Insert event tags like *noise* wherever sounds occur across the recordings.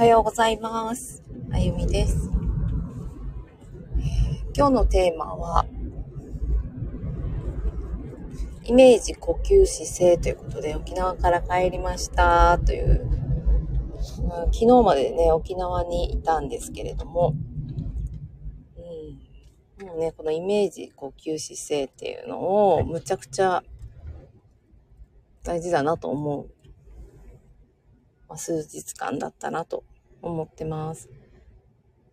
はようございます。あゆみです、今日のテーマは、イメージ、呼吸、姿勢ということで、沖縄から帰りましたという、昨日までね、沖縄にいたんですけれども、うん、もうね、このイメージ、呼吸、姿勢っていうのを、むちゃくちゃ大事だなと思うまあ、数日間だったなと思ってます。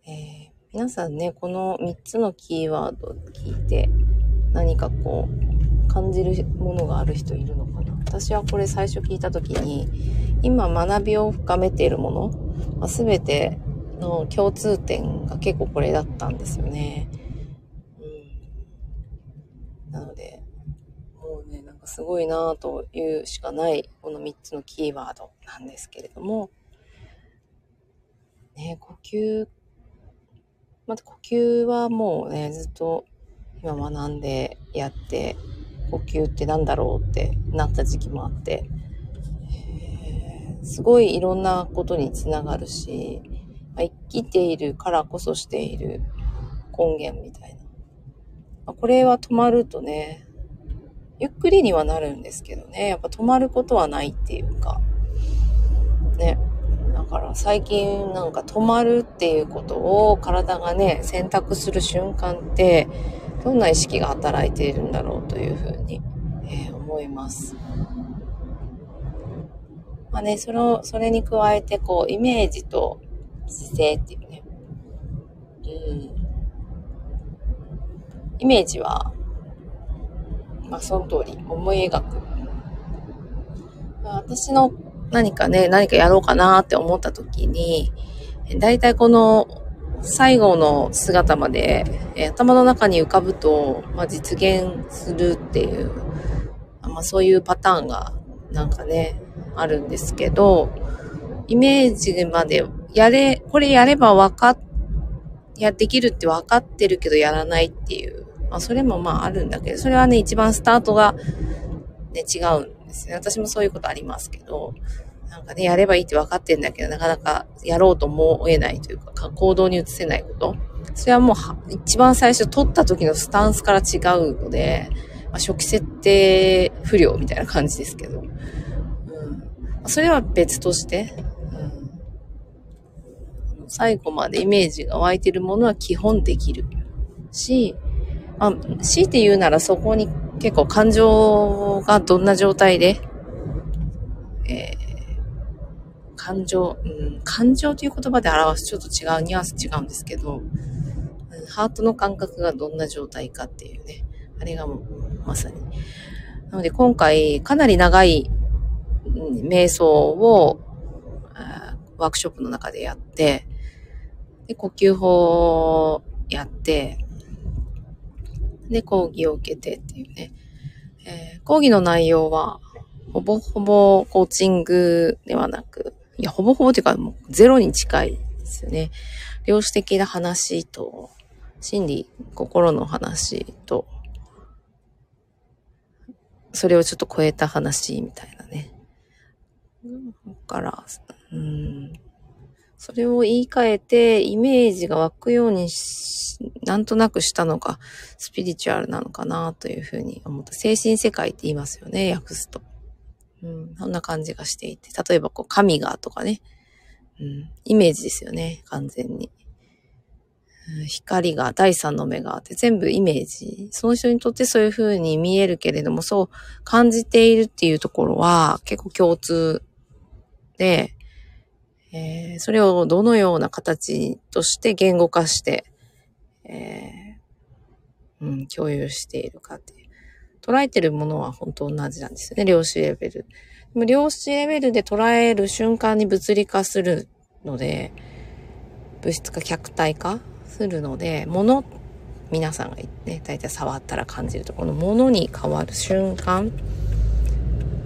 えー、皆さんね、この3つのキーワード聞いて何かこう感じるものがある人いるのかな？私はこれ最初聞いた時に今学びを深めているもの、まあ、全ての共通点が結構これだったんですよね。うん、なので、もうね、なんかすごいなというしかないこの3つのキーワードなんですけれども、ね、呼吸、また呼吸はもうね、ずっと今学んでやって、呼吸って何だろうってなった時期もあって、すごいいろんなことにつながるし、まあ、生きているからこそしている根源みたいな。まあ、これは止まるとね、ゆっくりにはなるんですけどね、やっぱ止まることはないっていうか、ね。から最近なんか止まるっていうことを体がね、選択する瞬間って、どんな意識が働いているんだろうというふうに、えー、思います。まあね、その、それに加えて、こう、イメージと姿勢っていうね。うん。イメージは、まあ、その通り、思い描く。私の何かね、何かやろうかなって思った時に、だいたいこの最後の姿まで、頭の中に浮かぶと、まあ、実現するっていう、まあ、そういうパターンがなんかね、あるんですけど、イメージまでやれ、これやればわかっ、や、できるって分かってるけどやらないっていう、まあ、それもまああるんだけど、それはね、一番スタートが、ね、違うんですね。私もそういうことありますけど、なんかね、やればいいって分かってんだけど、なかなかやろうと思えないというか、行動に移せないこと。それはもう一番最初取った時のスタンスから違うので、まあ、初期設定不良みたいな感じですけど。うん。それは別として、うん、最後までイメージが湧いてるものは基本できるし、まあ、強いて言うならそこに結構感情がどんな状態で、えー、感情、うん、感情という言葉で表すちょっと違う、ニュアンス違うんですけど、ハートの感覚がどんな状態かっていうね、あれがまさに。なので今回かなり長い瞑想をワークショップの中でやって、で呼吸法をやって、で、講義を受けてっていうね。えー、講義の内容は、ほぼほぼコーチングではなく、いや、ほぼほぼっていうか、もうゼロに近いですよね。量子的な話と、心理、心の話と、それをちょっと超えた話みたいなね。だから、うん。それを言い換えて、イメージが湧くようになんとなくしたのが、スピリチュアルなのかなというふうに思った。精神世界って言いますよね、訳すと。うん、そんな感じがしていて。例えば、こう、神がとかね。うん、イメージですよね、完全に。光が、第三の目があって、全部イメージ。その人にとってそういう風に見えるけれども、そう感じているっていうところは結構共通で、えー、それをどのような形として言語化して、えー、うん、共有しているかっていう。捉えてるものは本当同じなんですよね、量子レベル。でも量子レベルで捉える瞬間に物理化するので、物質化、客体化するので、物、皆さんがね、大体触ったら感じるとこの物に変わる瞬間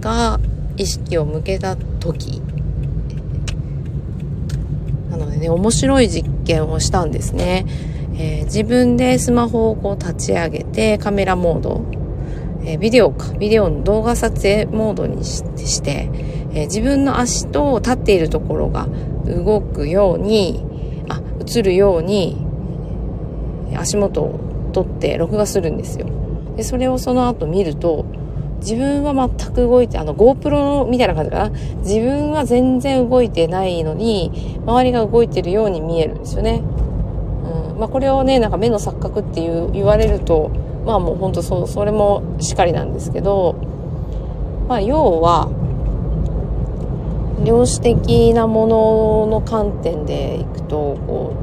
が意識を向けた時なのでね、面白い実験をしたんですね。えー、自分でスマホをこう立ち上げてカメラモード、えー、ビデオか、ビデオの動画撮影モードにして、えー、自分の足と立っているところが動くように、あ、映るように、足元を取って録画するんですよ。で、それをその後見ると、自分は全く動いて、あの GoPro みたいな感じかな？自分は全然動いてないのに、周りが動いてるように見えるんですよね。まあこれをね、なんか目の錯覚っていう言われると、まあもうほんとそ、それもしかりなんですけど、まあ要は、量子的なものの観点でいくと、こ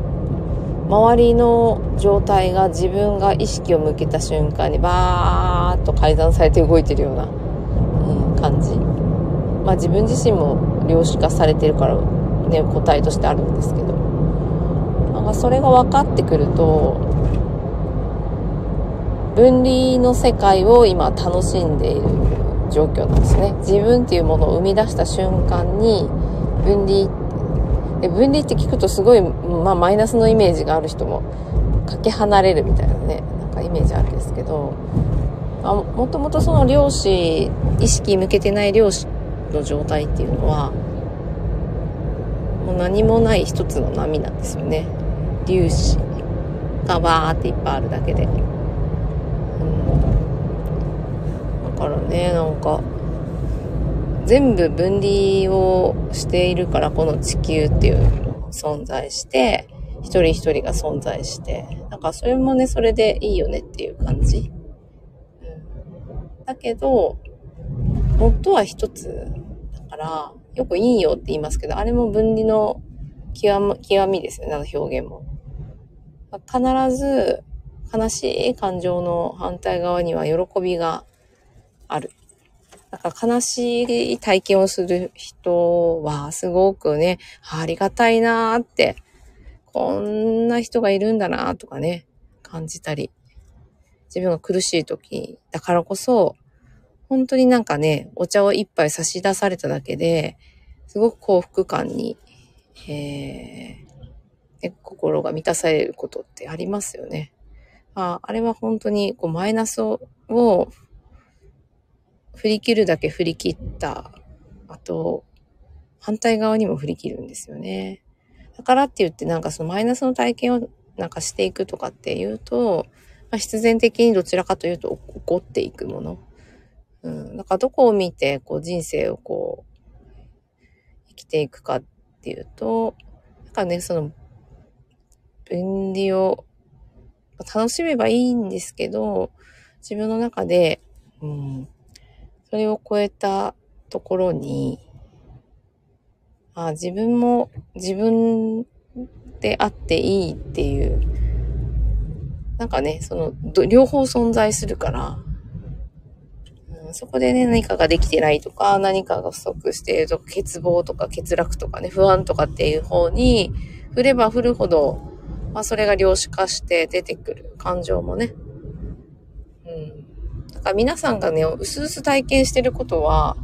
う、周りの状態が自分が意識を向けた瞬間にバーッと改ざんされて動いてるような、うん、感じ。まあ自分自身も量子化されてるからね、答えとしてあるんですけど。なんかそれが分かってくると、分離の世界を今楽しんでいる状況なんですね。自分っていうものを生み出した瞬間に分離で分離って聞くとすごい、まあ、マイナスのイメージがある人もかけ離れるみたいなねなんかイメージあるんですけどあもともとその量子意識向けてない量子の状態っていうのはもう何もない一つの波なんですよね粒子がバーっていっぱいあるだけで、うん、だからねなんか全部分離をしているからこの地球っていうのが存在して一人一人が存在して。なんかそれもねそれでいいよねっていう感じ、うん、だけど元は一つだからよくいいよって言いますけどあれも分離の極極みですよねあの表現も。必ず悲しい感情の反対側には喜びがある。なんか悲しい体験をする人はすごくね、ありがたいなーって、こんな人がいるんだなーとかね、感じたり、自分が苦しい時だからこそ、本当になんかね、お茶を一杯差し出されただけで、すごく幸福感に、えー、心が満たされることってありますよね。ああれは本当にこうマイナスを振り切るだけ振り切った。あと、反対側にも振り切るんですよね。だからって言ってなんかそのマイナスの体験をなんかしていくとかっていうと、まあ、必然的にどちらかというと起こっていくもの。うん。だからどこを見てこう人生をこう生きていくかっていうと、なんかね、その分離を楽しめばいいんですけど、自分の中で、うん、それを超えたところに、あ自分も自分であっていいっていう、なんかね、その、両方存在するから、うん、そこでね、何かができてないとか、何かが不足しているとか、欠乏とか欠落とかね、不安とかっていう方に、振れば振るほど、まあそれが量子化して出てくる感情もね、うん、だから皆さんがね、うすうす体験してることは、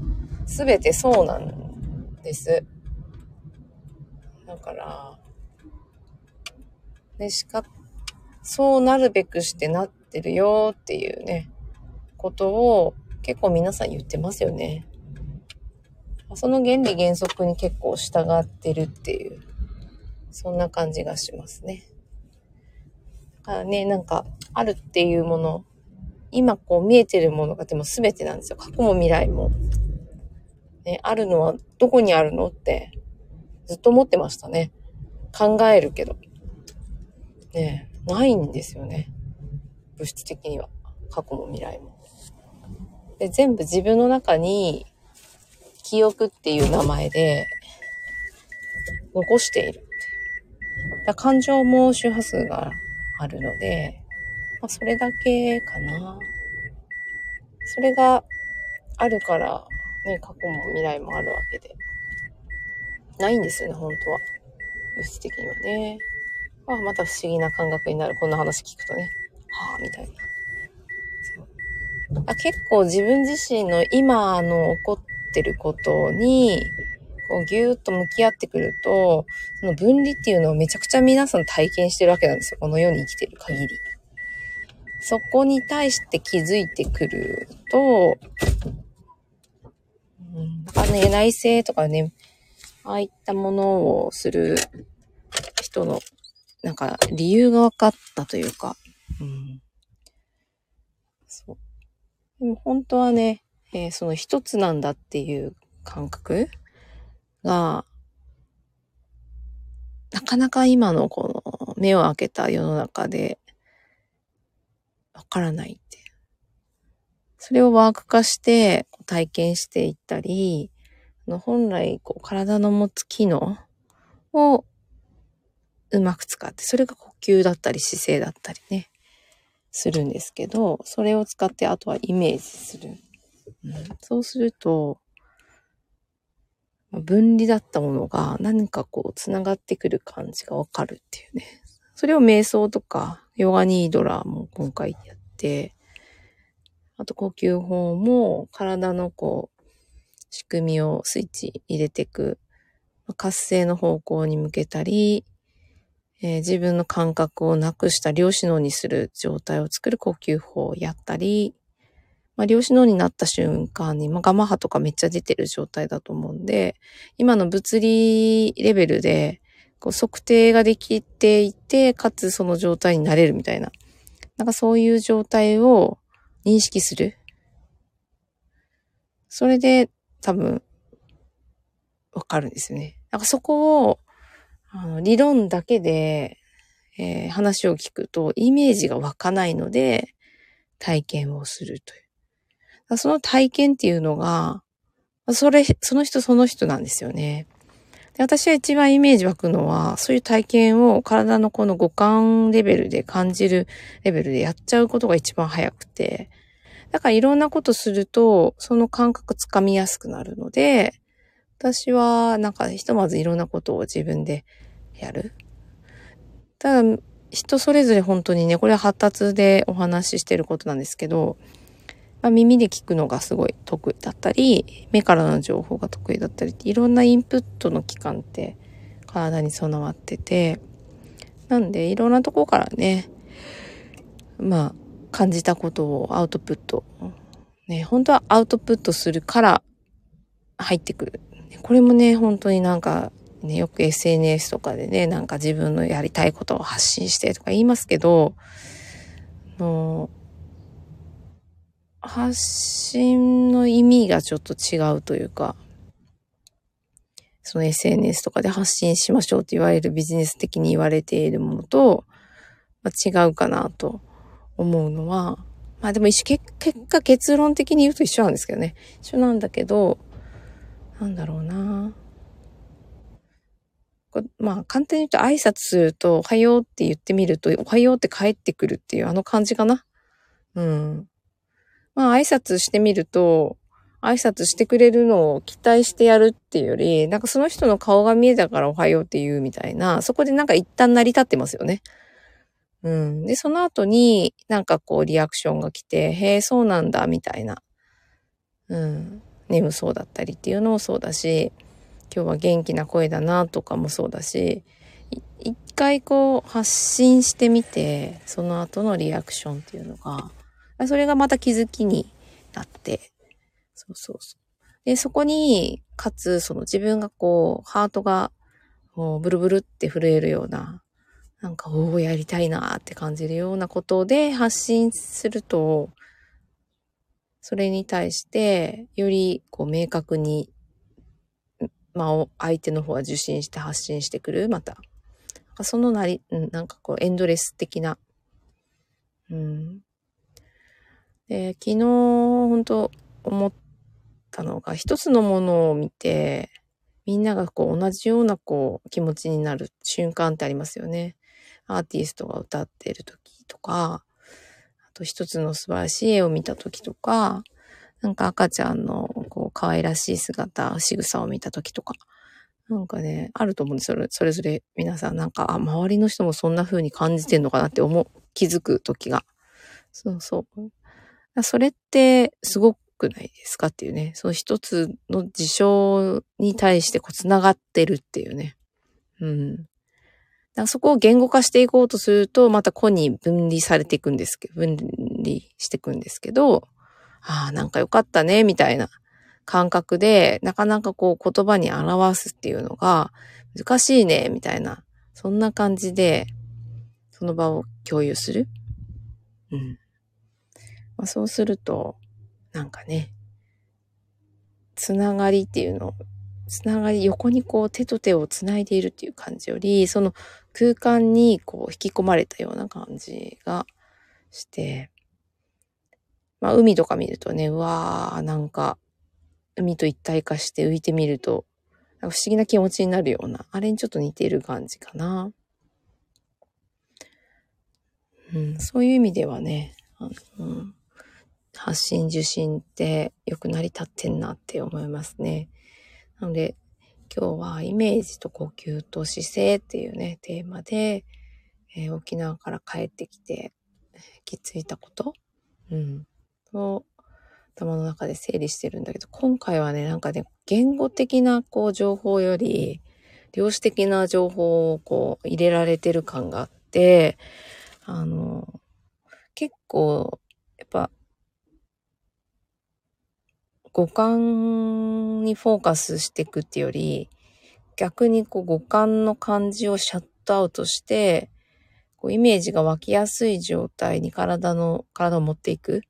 すべてそうなんです。だから、ね、しか、そうなるべくしてなってるよっていうね、ことを結構皆さん言ってますよね。その原理原則に結構従ってるっていう、そんな感じがしますね。からね、なんか、あるっていうもの今こう見えてるものがでも全てなんですよ。過去も未来も。ね、あるのはどこにあるのってずっと思ってましたね。考えるけど。ねないんですよね。物質的には。過去も未来も。で、全部自分の中に記憶っていう名前で残している。だ感情も周波数があるので、まあ、それだけかな。それがあるから、ね、過去も未来もあるわけで。ないんですよね、本当は。物質的にはね。まあ、また不思議な感覚になる。こんな話聞くとね。はあ、みたいな。あ結構自分自身の今の起こってることに、こうぎゅーっと向き合ってくると、その分離っていうのをめちゃくちゃ皆さん体験してるわけなんですよ。この世に生きてる限り。そこに対して気づいてくると、うん、かね、内省とかね、ああいったものをする人の、なんか理由が分かったというか、うん。そう。でも本当はね、えー、その一つなんだっていう感覚が、なかなか今のこの目を開けた世の中でわからないって。それをワーク化して体験していったり、本来こう体の持つ機能をうまく使って、それが呼吸だったり姿勢だったりね、するんですけど、それを使ってあとはイメージする。うん、そうすると、分離だったものが何かこう繋がってくる感じがわかるっていうね。それを瞑想とかヨガニードラも今回やって、あと呼吸法も体のこう仕組みをスイッチ入れていく、活性の方向に向けたり、えー、自分の感覚をなくした量子脳にする状態を作る呼吸法をやったり、まあ、量子脳になった瞬間に、まあ、ガマ波とかめっちゃ出てる状態だと思うんで、今の物理レベルで、こう測定ができていて、かつその状態になれるみたいな。なんかそういう状態を認識する。それで多分、わかるんですよね。なんかそこを、あの理論だけで、えー、話を聞くとイメージが湧かないので、体験をするという。その体験っていうのが、それ、その人その人なんですよね。で私は一番イメージ湧くのは、そういう体験を体のこの五感レベルで感じるレベルでやっちゃうことが一番早くて、だからいろんなことすると、その感覚つかみやすくなるので、私はなんかひとまずいろんなことを自分でやる。ただ、人それぞれ本当にね、これは発達でお話ししてることなんですけど、まあ、耳で聞くのがすごい得意だったり、目からの情報が得意だったりって、いろんなインプットの期間って体に備わってて、なんでいろんなとこからね、まあ、感じたことをアウトプット。ね、本当はアウトプットするから入ってくる。これもね、本当になんか、ね、よく SNS とかでね、なんか自分のやりたいことを発信してとか言いますけど、の発信の意味がちょっと違うというか、その SNS とかで発信しましょうと言われるビジネス的に言われているものと、まあ、違うかなと思うのは、まあでも一緒、結果結論的に言うと一緒なんですけどね。一緒なんだけど、なんだろうな。まあ簡単に言うと挨拶すると、おはようって言ってみると、おはようって帰ってくるっていうあの感じかな。うん。まあ挨拶してみると、挨拶してくれるのを期待してやるっていうより、なんかその人の顔が見えたからおはようって言うみたいな、そこでなんか一旦成り立ってますよね。うん。で、その後になんかこうリアクションが来て、へえ、そうなんだ、みたいな。うん。眠そうだったりっていうのもそうだし、今日は元気な声だなとかもそうだし、一回こう発信してみて、その後のリアクションっていうのが、それがまた気づきになって、そうそうそう。で、そこに、かつ、その自分がこう、ハートが、もうブルブルって震えるような、なんか、おお、やりたいなって感じるようなことで発信すると、それに対して、より、こう、明確に、まあ、相手の方は受信して発信してくる、また。そのなり、なんかこう、エンドレス的な、うん、で、昨日、本当思ったのが、一つのものを見て、みんながこう同じようなこう気持ちになる瞬間ってありますよね。アーティストが歌っている時とか、あと一つの素晴らしい絵を見た時とか、なんか赤ちゃんのこう可愛らしい姿、仕草を見た時とか、なんかね、あると思うんですよ。それぞれ皆さんなんか、あ、周りの人もそんな風に感じてんのかなって思う、気づく時が。そうそう。それってすごくないですかっていうね。その一つの事象に対してこう繋がってるっていうね。うん。そこを言語化していこうとすると、また個に分離されていくんですけど、分離していくんですけど、ああ、なんかよかったね、みたいな。感覚で、なかなかこう言葉に表すっていうのが難しいね、みたいな、そんな感じで、その場を共有する。うん。まあ、そうすると、なんかね、つながりっていうのを、つながり、横にこう手と手をつないでいるっていう感じより、その空間にこう引き込まれたような感じがして、まあ海とか見るとね、うわー、なんか海と一体化して浮いてみると、不思議な気持ちになるような、あれにちょっと似ている感じかな。うん、そういう意味ではね、あの、うん、発信受信ってよく成り立ってんなって思いますね。なので、今日はイメージと呼吸と姿勢っていうね、テーマで、えー、沖縄から帰ってきて気づいたこと、うん、を頭の中で整理してるんだけど、今回はね、なんかね、言語的なこう情報より、量子的な情報をこう入れられてる感があって、あの、結構、やっぱ、五感にフォーカスしていくっていうより、逆にこう五感の感じをシャットアウトして、こうイメージが湧きやすい状態に体の、体を持っていく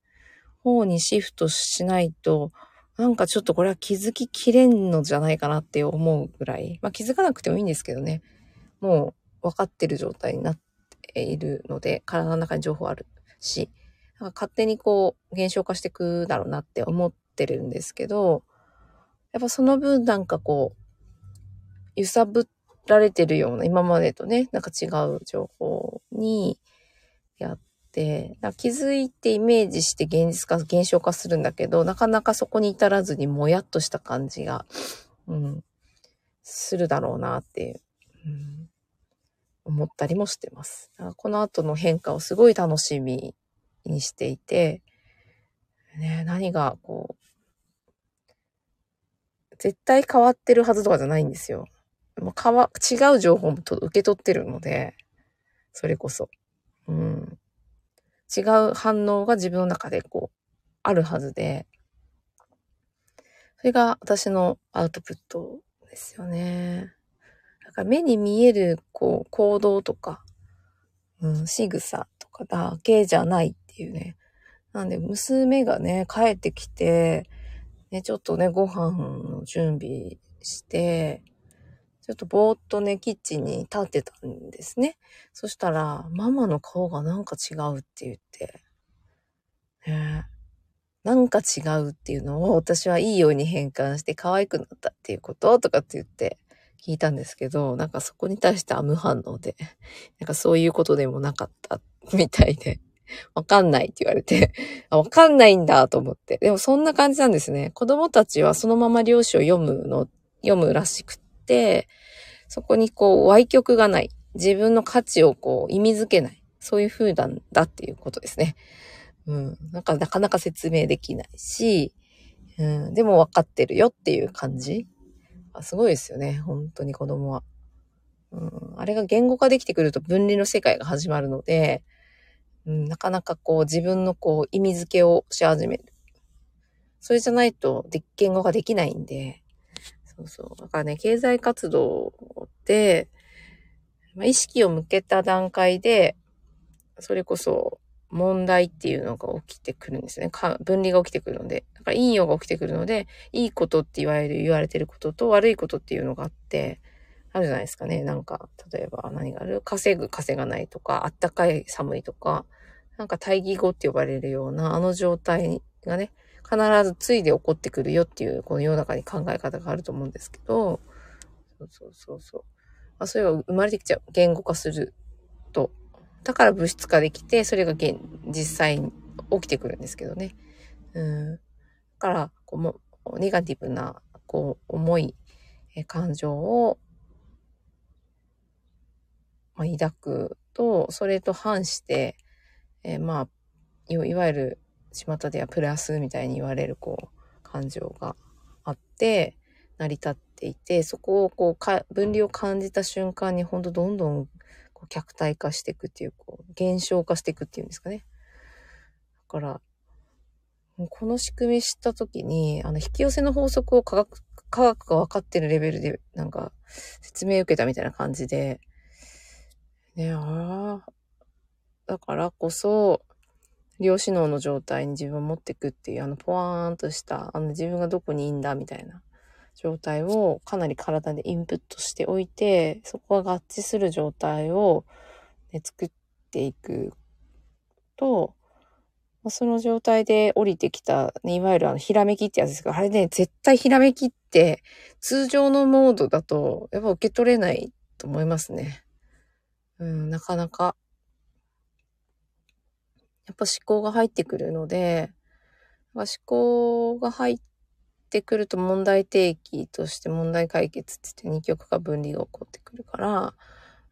方にシフトしないと、なんかちょっとこれは気づききれんのじゃないかなって思うぐらい。まあ気づかなくてもいいんですけどね。もう分かってる状態になっているので、体の中に情報あるし、なんか勝手にこう現象化していくだろうなって思っってるんですけど、やっぱその分なんかこう、揺さぶられてるような、今までとね、なんか違う情報にやって、気づいてイメージして現実化、現象化するんだけど、なかなかそこに至らずにもやっとした感じが、うん、するだろうなっていう、うん、思ったりもしてます。この後の変化をすごい楽しみにしていて、ね、何がこう、絶対変わってるはずとかじゃないんですよ。もうかわ、違う情報もと受け取ってるので、それこそ。うん。違う反応が自分の中でこう、あるはずで、それが私のアウトプットですよね。だから目に見える、こう、行動とか、うん、仕草とかだけじゃないっていうね。なんで、娘がね、帰ってきて、ね、ちょっとね、ご飯の準備して、ちょっとぼーっとね、キッチンに立ってたんですね。そしたら、ママの顔がなんか違うって言って、ね、なんか違うっていうのを私はいいように変換して可愛くなったっていうこととかって言って聞いたんですけど、なんかそこに対しては無反応で、なんかそういうことでもなかったみたいで、*laughs* わかんないって言われて、*laughs* あ、わかんないんだと思って。でもそんな感じなんですね。子供たちはそのまま漁師を読むの、読むらしくって、そこにこう、歪曲がない。自分の価値をこう、意味づけない。そういう風なんだっていうことですね。うん。なんかなかなか説明できないし、うん。でも分かってるよっていう感じ。あすごいですよね。本当に子供は。うん。あれが言語化できてくると分離の世界が始まるので、うん、なかなかこう自分のこう意味付けをし始める。それじゃないとで言語化できないんで、そうそう。だからね、経済活動って、まあ、意識を向けた段階で、それこそ問題っていうのが起きてくるんですね。か分離が起きてくるので。だから陰陽が起きてくるので、いいことって言われる、言われてることと悪いことっていうのがあって、あるじゃないですかね。なんか、例えば何がある？稼ぐ、稼がないとか、あったかい、寒いとか、なんか対義語って呼ばれるような、あの状態がね、必ずついで起こってくるよっていう、この世の中に考え方があると思うんですけど、そうそうそうそう。まあ、それが生まれてきちゃう。言語化すると。だから物質化できて、それが現、実際に起きてくるんですけどね。うん。だから、こう、ネガティブな、こう、重い、え感情を、まあ、抱くと、それと反して、えー、まあ、いわゆる巷ではプラスみたいに言われるこう感情があって成り立っていてそこをこうか分離を感じた瞬間にほんとどんどんこう客体化していくっていうこう減少化していくっていうんですかね。だからこの仕組み知ったときに、あの、引き寄せの法則を科学、科学が分かってるレベルで、なんか、説明受けたみたいな感じで、ね、ああ、だからこそ、量子脳の状態に自分を持っていくっていう、あの、ポワーンとした、あの、自分がどこにいいんだみたいな状態をかなり体でインプットしておいて、そこが合致する状態を、ね、作っていくと、その状態で降りてきた、ね、いわゆるあの、ひらめきってやつですが、あれね、絶対ひらめきって、通常のモードだと、やっぱ受け取れないと思いますね。うん、なかなか。やっぱ思考が入ってくるので、思考が入ってくると問題提起として問題解決って言って二極化分離が起こってくるから、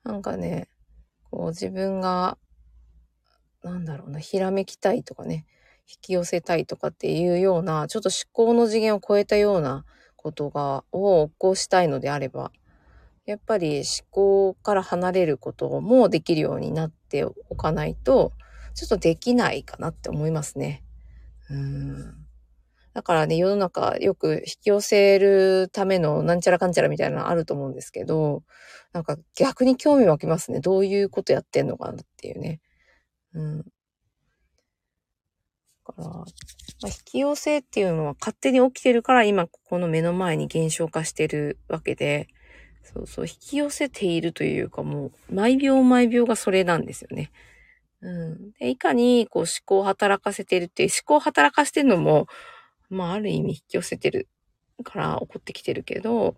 なんかね、こう自分がなんだろうな、ひらめきたいとかね、引き寄せたいとかっていうような、ちょっと思考の次元を超えたようなことが、を起こしたいのであれば、やっぱり思考から離れることもできるようになっておかないと、ちょっとできないかなって思いますね。うん。だからね、世の中よく引き寄せるためのなんちゃらかんちゃらみたいなのあると思うんですけど、なんか逆に興味湧きますね。どういうことやってんのかなっていうね。うん。だから、まあ、引き寄せっていうのは勝手に起きてるから今ここの目の前に現象化してるわけで、そうそう、引き寄せているというかもう、毎秒毎秒がそれなんですよね。うん。で、いかにこう思考を働かせてるっていう、思考を働かせてるのも、まあある意味引き寄せてるから起こってきてるけど、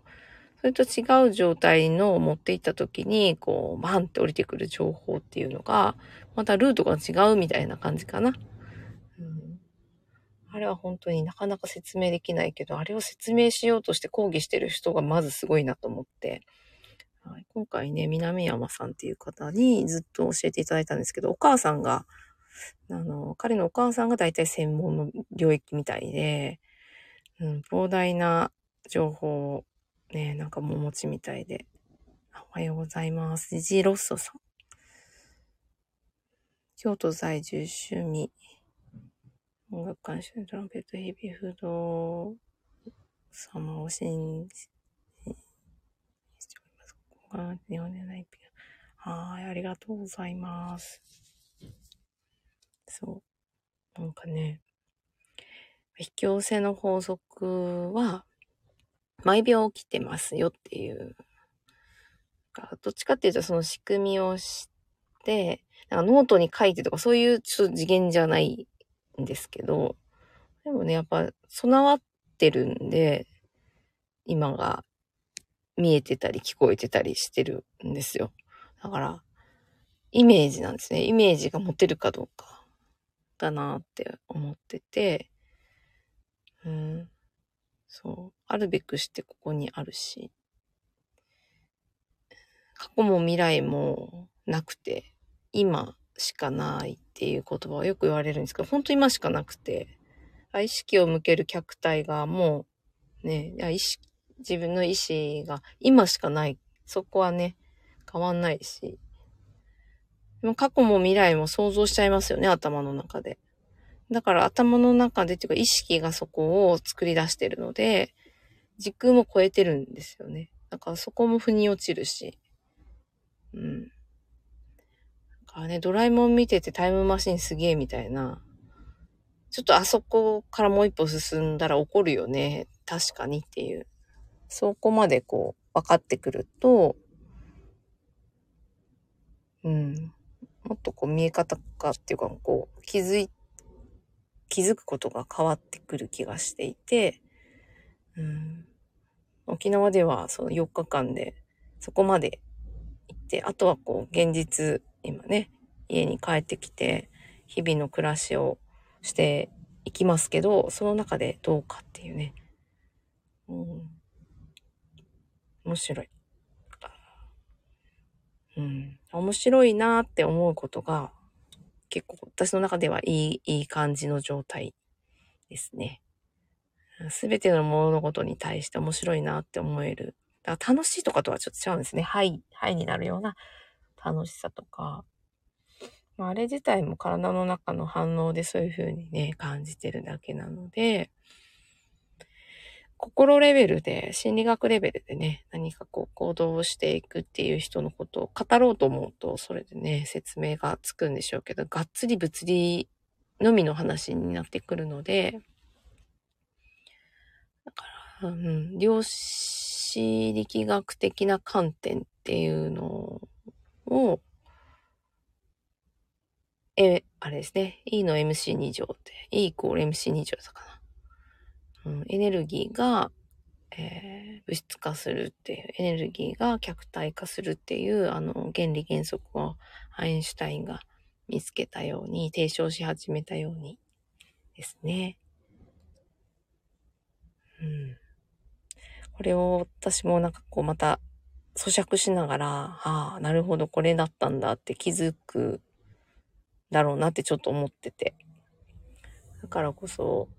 それと違う状態の持っていった時に、こう、バンって降りてくる情報っていうのが、またルートが違うみたいな感じかな。うん、あれは本当になかなか説明できないけど、あれを説明しようとして講義してる人がまずすごいなと思って、はい、今回ね、南山さんっていう方にずっと教えていただいたんですけど、お母さんが、あの、彼のお母さんが大体専門の領域みたいで、うん、膨大な情報をね、なんかもお持ちみたいで。おはようございます。ジジロッソさん。京都在住趣味。音楽監修トランペットヘビーフード様を信じます。ここが日本でないピはい、ありがとうございます。そう。なんかね、引き寄せの法則は、毎秒起きてますよっていう。どっちかっていうとその仕組みをして、なんかノートに書いてとかそういうちょっと次元じゃないんですけど、でもね、やっぱ備わってるんで、今が見えてたり聞こえてたりしてるんですよ。だから、イメージなんですね。イメージが持てるかどうかだなって思ってて、うん。そう。あるべくしてここにあるし、過去も未来もなくて、今しかないっていう言葉はよく言われるんですけど、本当今しかなくて、意識を向ける客体がもう、ね、意識自分の意志が今しかない。そこはね、変わんないし。でも過去も未来も想像しちゃいますよね、頭の中で。だから頭の中でっていうか意識がそこを作り出してるので、時空も超えてるんですよね。だからそこも腑に落ちるし。うん。だからね、ドラえもん見ててタイムマシンすげえみたいな。ちょっとあそこからもう一歩進んだら怒るよね。確かにっていう。そこまでこう、分かってくると、うん。もっとこう見え方かっていうか、こう、気づい気づくことが変わってくる気がしていて、うん、沖縄ではその4日間でそこまで行って、あとはこう現実、今ね、家に帰ってきて、日々の暮らしをしていきますけど、その中でどうかっていうね。うん、面白い。うん、面白いなって思うことが結構私の中ではいい、いい感じの状態ですね。すべての物事に対して面白いなって思える。だから楽しいとかとはちょっと違うんですね。はい、はいになるような楽しさとか。まあ、あれ自体も体の中の反応でそういう風にね、感じてるだけなので、心レベルで、心理学レベルでね、何かこう行動をしていくっていう人のことを語ろうと思うと、それでね、説明がつくんでしょうけど、がっつり物理のみの話になってくるので、だから、うん、量子力学的な観点っていうのを、え、あれですね。E の MC2 乗って、E イコール MC2 乗だかな。うん、エネルギーが、えー、物質化するっていう、エネルギーが客体化するっていう、あの、原理原則をアインシュタインが見つけたように、提唱し始めたようにですね。うん。これを私もなんかこうまた咀嚼しながら、ああ、なるほど、これだったんだって気づくだろうなってちょっと思ってて。だからこそ、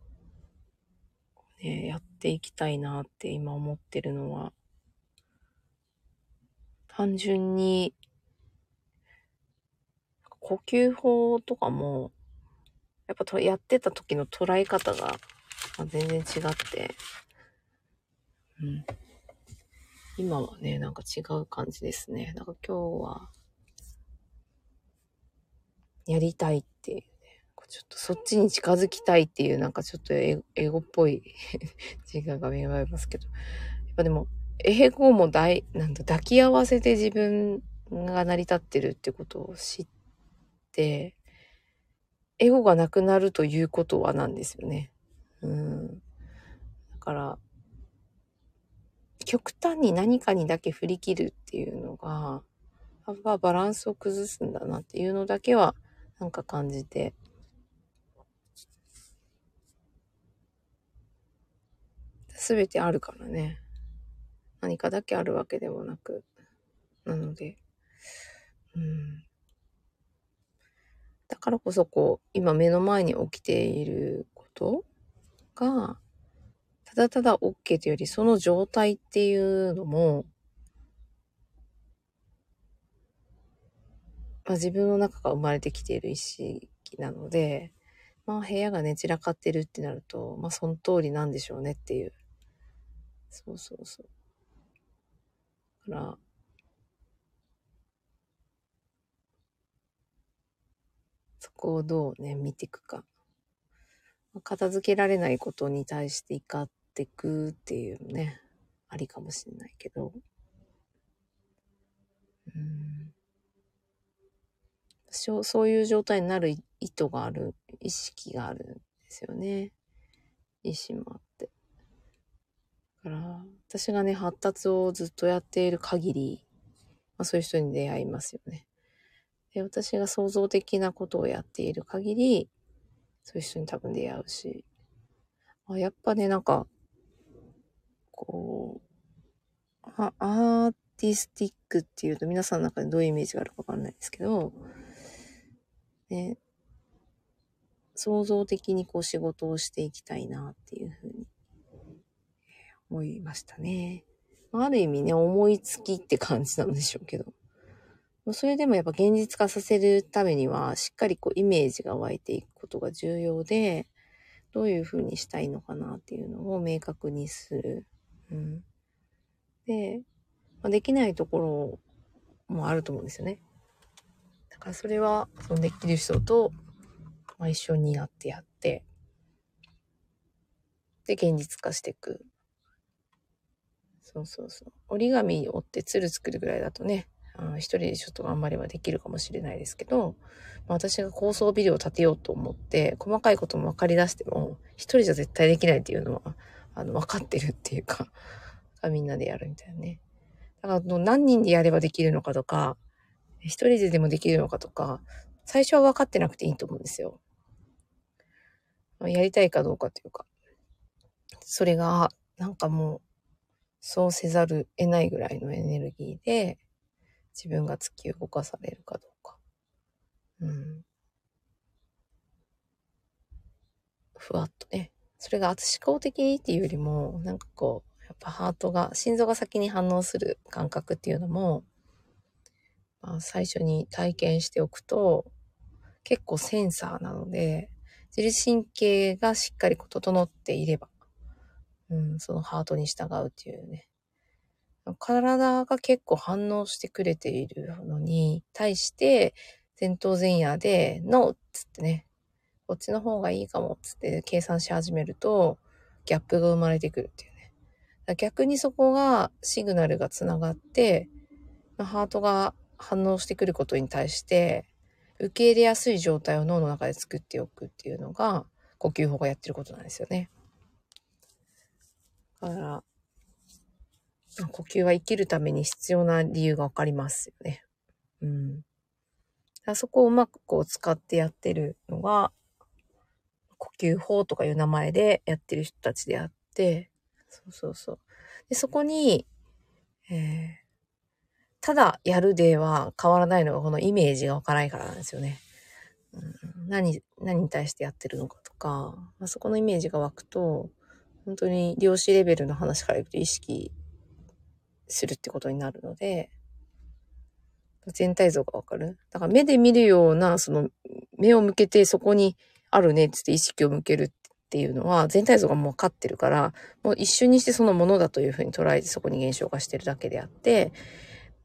ね、やっていきたいなって今思ってるのは、単純に、呼吸法とかも、やっぱとやってた時の捉え方が全然違って、うん。今はね、なんか違う感じですね。なんか今日は、やりたいって。ちょっとそっちに近づきたいっていう、なんかちょっと英語っぽい *laughs* 自我が芽生えますけど。やっぱでも、英語も大、なんだ、抱き合わせて自分が成り立ってるってことを知って、エゴがなくなるということはなんですよね。うん。だから、極端に何かにだけ振り切るっていうのが、やっぱバランスを崩すんだなっていうのだけはなんか感じて。すべてあるからね。何かだけあるわけでもなく。なので、うん。だからこそこう、今目の前に起きていることが、ただただ OK というより、その状態っていうのも、まあ、自分の中が生まれてきている意識なので、まあ部屋がね、散らかってるってなると、まあその通りなんでしょうねっていう。そうそうそう。から、そこをどうね、見ていくか。片付けられないことに対して怒ってくっていうね、ありかもしれないけど。うん。そういう状態になる意図がある、意識があるんですよね。意志もあって。から、私がね、発達をずっとやっている限り、まあ、そういう人に出会いますよね。で、私が創造的なことをやっている限り、そういう人に多分出会うし、あやっぱね、なんか、こう、あアーティスティックっていうと皆さんの中でどういうイメージがあるかわかんないですけど、ね、創造的にこう仕事をしていきたいなっていうふうに思いましたね。ある意味ね、思いつきって感じなんでしょうけど。それでもやっぱ現実化させるためには、しっかりこうイメージが湧いていくことが重要で、どういうふうにしたいのかなっていうのを明確にする。うん、で、まあ、できないところもあると思うんですよね。だからそれは、そのできる人と、ま、一緒になってやって、で、現実化していく。そうそうそう。折り紙折って鶴作るぐらいだとね、あ一人でちょっと頑張ればできるかもしれないですけど、まあ、私が高層ビルを建てようと思って、細かいことも分かり出しても、一人じゃ絶対できないっていうのは、あの、分かってるっていうか、みんなでやるみたいなね。だから、何人でやればできるのかとか、一人ででもできるのかとか、最初は分かってなくていいと思うんですよ。やりたいかどうかというか。それが、なんかもう、そうせざる得ないぐらいのエネルギーで、自分が突き動かされるかどうか。うん。ふわっとね。それが圧思考的っていうよりも、なんかこう、やっぱハートが、心臓が先に反応する感覚っていうのも、まあ、最初に体験しておくと、結構センサーなので、自律神経がしっかり整っていれば、うん、そのハートに従うっていうね。体が結構反応してくれているのに対して、前頭前野で、ノーっつってね、こっちの方がいいかもっつって計算し始めると、ギャップが生まれてくるっていうね。逆にそこがシグナルがつながって、ハートが反応してくることに対して、受け入れやすい状態を脳の中で作っておくっていうのが、呼吸法がやってることなんですよね。だから、呼吸は生きるために必要な理由がわかりますよね。うん。そこをうまくこう使ってやってるのが、呼吸法とかいう名前でやってる人たちであって、そうそうそう。で、そこに、えー、ただやるでは変わらないのがこのイメージがわからないからなんですよね。うん、何、何に対してやってるのかとか、まあ、そこのイメージが湧くと、本当に量子レベルの話からいくと意識するってことになるので、全体像がわかる？だから目で見るような、その目を向けてそこにあるねってって意識を向けるっていうのは全体像がもう分かってるから、もう一瞬にしてそのものだというふうに捉えてそこに現象化してるだけであって、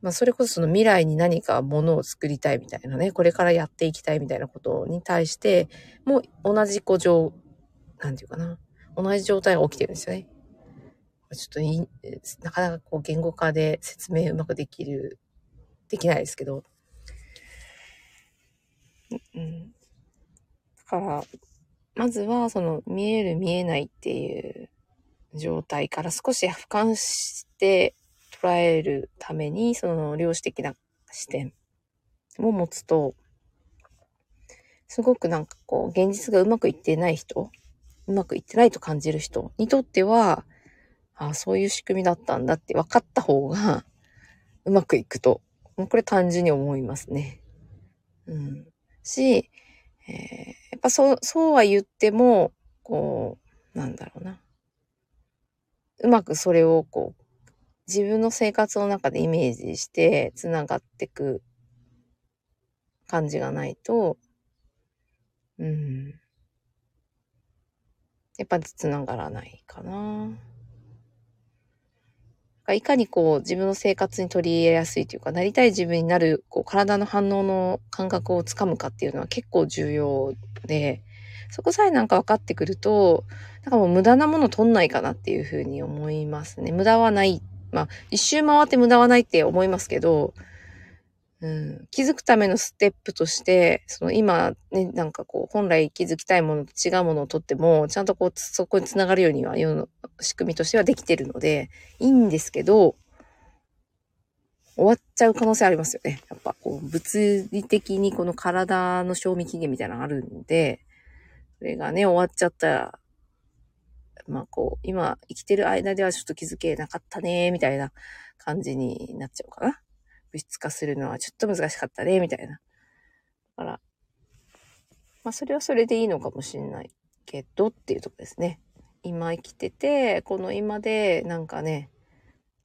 まあそれこそその未来に何かものを作りたいみたいなね、これからやっていきたいみたいなことに対して、もう同じ子状、なんていうかな、同じ状態が起きてるんですよね。ちょっといなかなかこう言語化で説明うまくできるできないですけど。うん。だから、まずはその見える見えないっていう状態から少し俯瞰して捉えるために、その量子的な視点を持つと、すごくなんかこう、現実がうまくいってない人、うまくいってないと感じる人にとっては、ああ、そういう仕組みだったんだって分かった方が *laughs* うまくいくともうこれ単純に思いますね。うん。し、えー、やっぱそう、そうは言っても、こう、なんだろうな。うまくそれをこう、自分の生活の中でイメージして繋がってく感じがないと、うん。やっぱ繋がらないかな。いかにこう自分の生活に取り入れやすいというか、なりたい自分になるこう体の反応の感覚をつかむかっていうのは結構重要で、そこさえなんか分かってくると、なんかもう無駄なもの取んないかなっていうふうに思いますね。無駄はない。まあ、一周回って無駄はないって思いますけど、うん、気づくためのステップとして、その今ね、なんかこう、本来気づきたいものと違うものを取っても、ちゃんとこう、そこにつながるようには、世の仕組みとしてはできてるので、いいんですけど、終わっちゃう可能性ありますよね。やっぱこう、物理的にこの体の賞味期限みたいなのがあるんで、それがね、終わっちゃったら、まあこう、今生きてる間ではちょっと気づけなかったね、みたいな感じになっちゃうかな。物質化するのはちょっと難しかったね、みたいな。だから、まあそれはそれでいいのかもしれないけどっていうとこですね。今生きてて、この今でなんかね、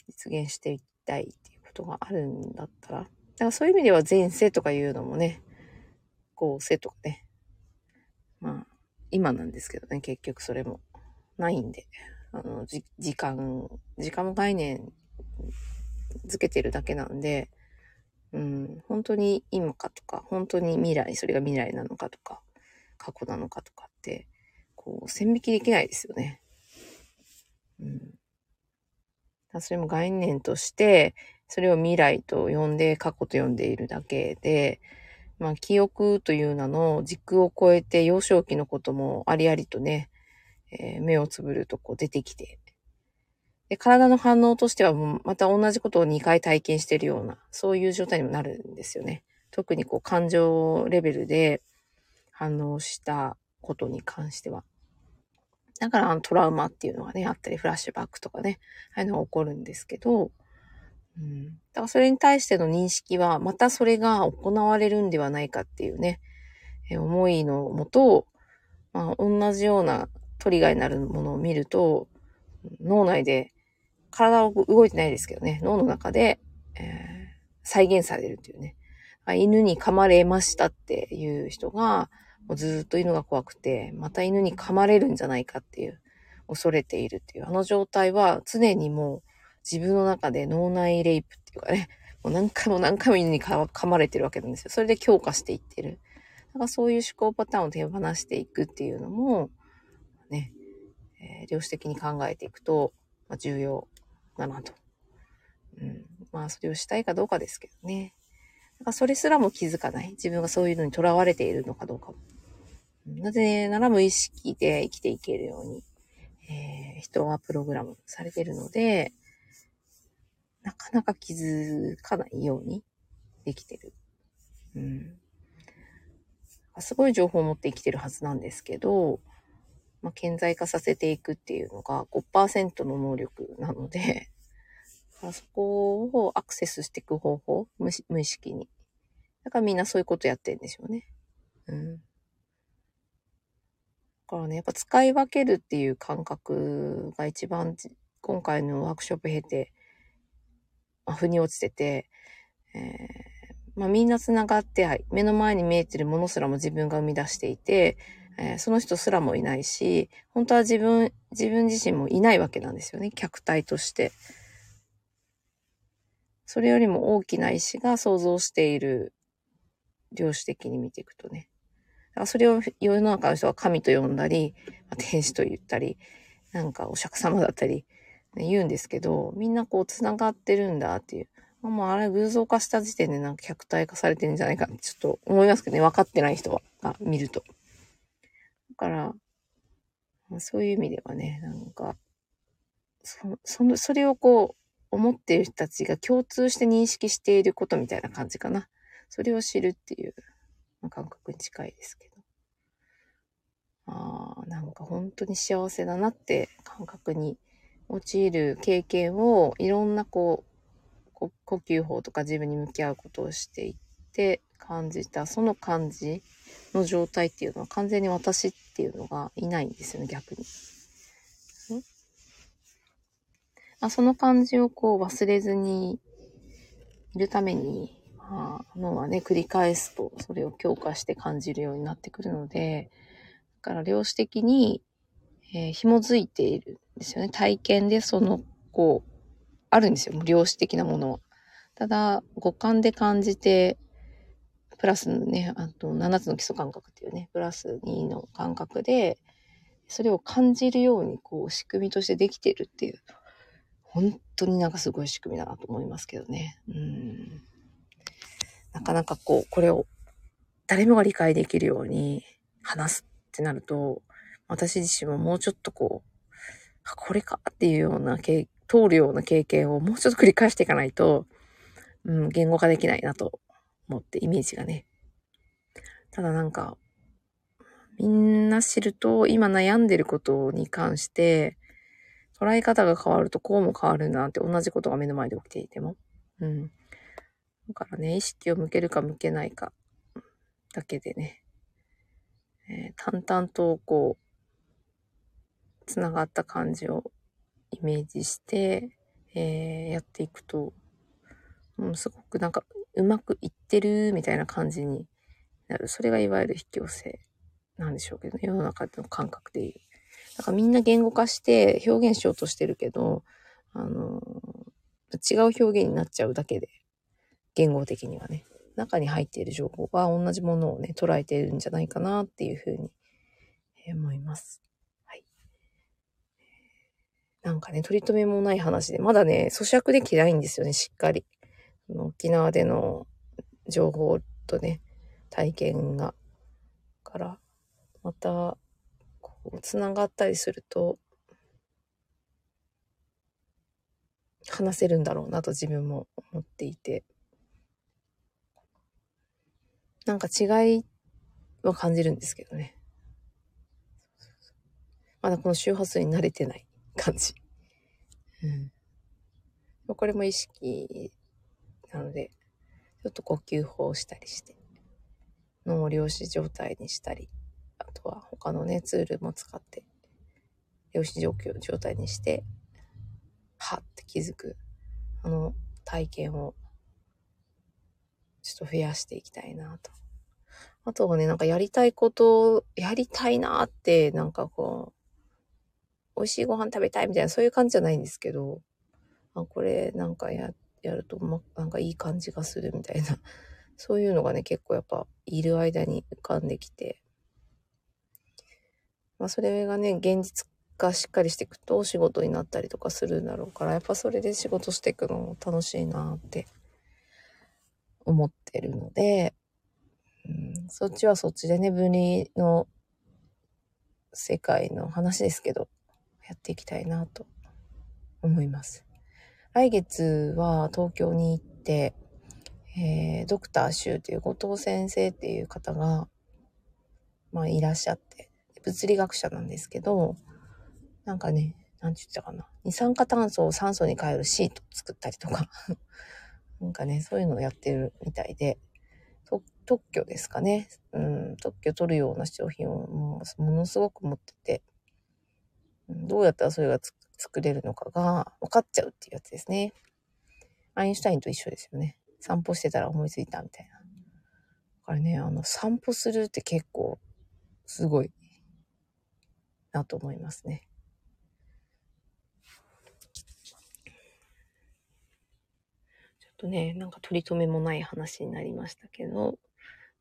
実現していきたいっていうことがあるんだったら、だからそういう意味では前世とかいうのもね、後世とかね、まあ、今なんですけどね、結局それもないんで、あの、時間、時間の概念づけてるだけなんで、うん、本当に今かとか、本当に未来、それが未来なのかとか、過去なのかとかって、こう、線引きできないですよね。うん。それも概念として、それを未来と呼んで、過去と呼んでいるだけで、まあ、記憶という名の軸を超えて幼少期のこともありありとね、えー、目をつぶるとこう出てきて、で、体の反応としてはもうまた同じことを2回体験してるような、そういう状態にもなるんですよね。特にこう感情レベルで反応したことに関しては。だからあのトラウマっていうのがね、あったり、フラッシュバックとかね、ああいうのが起こるんですけど、うん。だからそれに対しての認識は、またそれが行われるんではないかっていうね、え思いのもと、まあ、同じようなトリガーになるものを見ると、脳内で体は動いてないですけどね、脳の中で、えー、再現されるっていうね。犬に噛まれましたっていう人が、もうずっと犬が怖くて、また犬に噛まれるんじゃないかっていう、恐れているっていう、あの状態は常にもう自分の中で脳内レイプっていうかね、もう何回も何回も犬に噛まれてるわけなんですよ。それで強化していってる。だからそういう思考パターンを手放していくっていうのも、ね、えー、量子的に考えていくと、ま、重要だなと。うん。まあ、それをしたいかどうかですけどね。だかそれすらも気づかない。自分がそういうのに囚われているのかどうかも。なぜなら無意識で生きていけるように、えー、人はプログラムされているので、なかなか気づかないようにできてる。うん。すごい情報を持って生きてるはずなんですけど、まあ、顕在化させていくっていうのが5%の能力なので、*laughs* そこをアクセスしていく方法無、無意識に。だからみんなそういうことやってるんでしょうね。うん。だからね、やっぱ使い分けるっていう感覚が一番今回のワークショップ経て、まあ、腑に落ちてて、えー、まあみんな繋がって目の前に見えてるものすらも自分が生み出していて、えー、その人すらもいないし、本当は自分、自分自身もいないわけなんですよね。客体として。それよりも大きな意志が想像している、量子的に見ていくとね。それを世の中の人は神と呼んだり、天使と言ったり、なんかお釈迦様だったり、ね、言うんですけど、みんなこう繋がってるんだっていう。まあ、あれ偶像化した時点でなんか客体化されてるんじゃないかちょっと思いますけどね。分かってない人が見ると。から、そういう意味ではね、なんか、そ、その、それをこう、思っている人たちが共通して認識していることみたいな感じかな。それを知るっていう、まあ、感覚に近いですけど。ああ、なんか本当に幸せだなって感覚に陥る経験をいろんなこう、呼吸法とか自分に向き合うことをしていって感じた、その感じの状態っていうのは完全に私ってていうのがいないんですよね、逆に。あその感じをこう忘れずにいるために、まあ、脳はね、繰り返すとそれを強化して感じるようになってくるので、だから量子的に、えー、紐づいているんですよね。体験でその、こう、あるんですよ。量子的なものは。ただ、五感で感じて、プラスね、あと7つの基礎感覚っていうね、プラス2の感覚で、それを感じるように、こう、仕組みとしてできてるっていう。本当になんかすごい仕組みだなと思いますけどね。うん。なかなかこう、これを誰もが理解できるように話すってなると、私自身ももうちょっとこう、これかっていうような通るような経験をもうちょっと繰り返していかないと、うん、言語化できないなと思って、イメージがね。ただなんか、みんな知ると、今悩んでることに関して、捉え方が変わるとこうも変わるなって同じことが目の前で起きていても。うん。だからね、意識を向けるか向けないかだけでね、えー、淡々とこう、つながった感じをイメージして、えー、やっていくと、うん、すごくなんかうまくいってるみたいな感じになる。それがいわゆる引き寄せなんでしょうけどね、世の中の感覚でいう。だからみんな言語化して表現しようとしてるけど、あの、違う表現になっちゃうだけで、言語的にはね、中に入っている情報が同じものをね、捉えているんじゃないかなっていうふうに思います。はい。なんかね、取り留めもない話で、まだね、咀嚼できないんですよね、しっかり。沖縄での情報とね、体験が。から、また、こう、つながったりすると、話せるんだろうなと自分も思っていて、なんか違いは感じるんですけどね。まだこの周波数に慣れてない感じ。うん。これも意識なので、ちょっと呼吸法をしたりして、脳を量子状態にしたり、あとは他のね、ツールも使って、量子状況状態にして、はって気づく、あの体験をちょっと増やしていきたいなと。あとはね、なんかやりたいことを、やりたいなって、なんかこう、美味しいご飯食べたいみたいな、そういう感じじゃないんですけど、あ、これなんかやっ、やると、ま、なんかいい感じがするみたいな、*laughs* そういうのがね、結構やっぱ、いる間に浮かんできて、まあそれがね、現実がしっかりしていくと仕事になったりとかするんだろうから、やっぱそれで仕事していくのも楽しいなって思ってるので、うん、そっちはそっちでね、分離の世界の話ですけど、やっていきたいなと思います。来月は東京に行って、えー、ドクターシューという後藤先生っていう方が、まあいらっしゃって、物理学者なんですけど、なんかね、なんて言ったかな。二酸化炭素を酸素に変えるシート作ったりとか *laughs* なんかね、そういうのをやってるみたいで、特許ですかね。うん、特許取るような商品をもうものすごく持ってて、どうやったらそれが作れるのかが分かっちゃうっていうやつですね。アインシュタインと一緒ですよね。散歩してたら思いついたみたいな。だからね、あの、散歩するって結構すごいなと思いますね。ちょっとね、なんか取り留めもない話になりましたけど、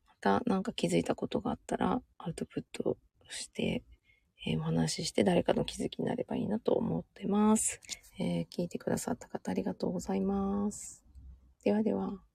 またなんか気づいたことがあったらアウトプットして、えー、お話しして誰かの気づきになればいいなと思ってます。えー、聞いてくださった方ありがとうございます。ではでは。